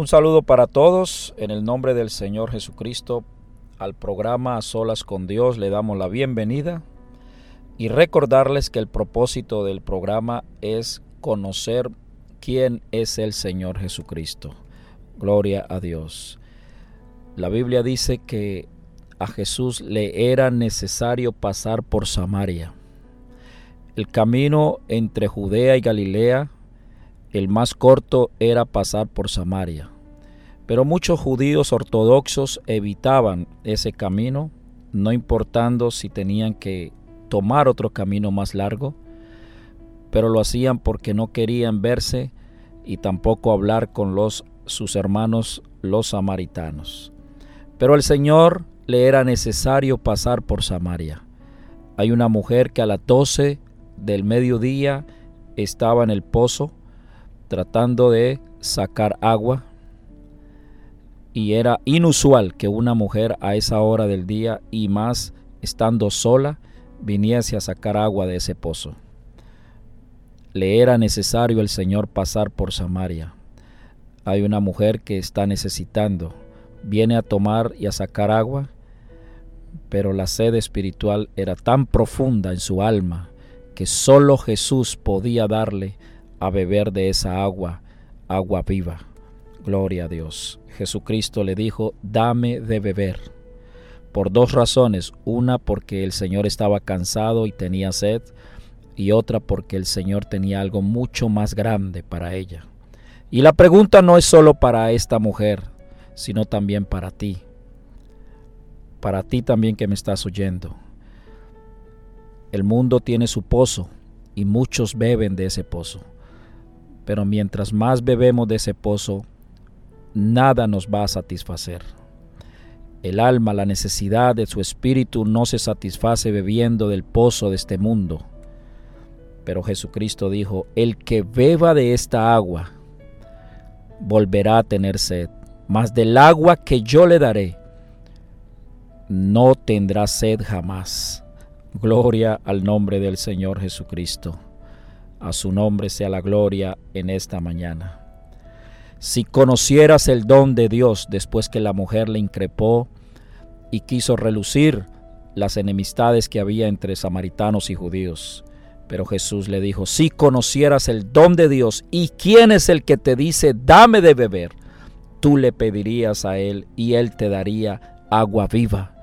Un saludo para todos en el nombre del Señor Jesucristo. Al programa A Solas con Dios le damos la bienvenida y recordarles que el propósito del programa es conocer quién es el Señor Jesucristo. Gloria a Dios. La Biblia dice que a Jesús le era necesario pasar por Samaria. El camino entre Judea y Galilea, el más corto era pasar por Samaria. Pero muchos judíos ortodoxos evitaban ese camino, no importando si tenían que tomar otro camino más largo, pero lo hacían porque no querían verse y tampoco hablar con sus hermanos los samaritanos. Pero al Señor le era necesario pasar por Samaria. Hay una mujer que a las 12 del mediodía estaba en el pozo tratando de sacar agua y era inusual que una mujer a esa hora del día y más estando sola viniese a sacar agua de ese pozo. Le era necesario el Señor pasar por Samaria. Hay una mujer que está necesitando, viene a tomar y a sacar agua, pero la sed espiritual era tan profunda en su alma que solo Jesús podía darle a beber de esa agua, agua viva. Gloria a Dios. Jesucristo le dijo, dame de beber. Por dos razones. Una porque el Señor estaba cansado y tenía sed. Y otra porque el Señor tenía algo mucho más grande para ella. Y la pregunta no es solo para esta mujer, sino también para ti. Para ti también que me estás oyendo. El mundo tiene su pozo y muchos beben de ese pozo. Pero mientras más bebemos de ese pozo, nada nos va a satisfacer. El alma, la necesidad de su espíritu no se satisface bebiendo del pozo de este mundo. Pero Jesucristo dijo, el que beba de esta agua volverá a tener sed, mas del agua que yo le daré no tendrá sed jamás. Gloria al nombre del Señor Jesucristo. A su nombre sea la gloria en esta mañana. Si conocieras el don de Dios después que la mujer le increpó y quiso relucir las enemistades que había entre samaritanos y judíos. Pero Jesús le dijo, si conocieras el don de Dios y quién es el que te dice, dame de beber, tú le pedirías a él y él te daría agua viva.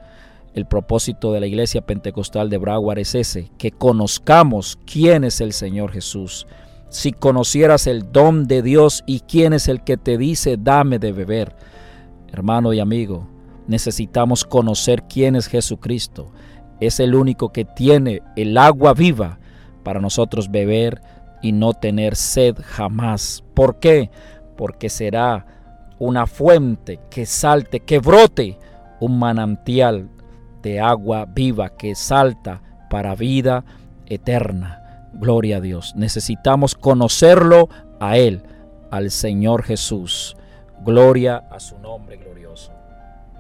El propósito de la iglesia pentecostal de Broward es ese, que conozcamos quién es el Señor Jesús. Si conocieras el don de Dios y quién es el que te dice, dame de beber. Hermano y amigo, necesitamos conocer quién es Jesucristo. Es el único que tiene el agua viva para nosotros beber y no tener sed jamás. ¿Por qué? Porque será una fuente que salte, que brote un manantial agua viva que salta para vida eterna. Gloria a Dios. Necesitamos conocerlo a Él, al Señor Jesús. Gloria a su nombre glorioso.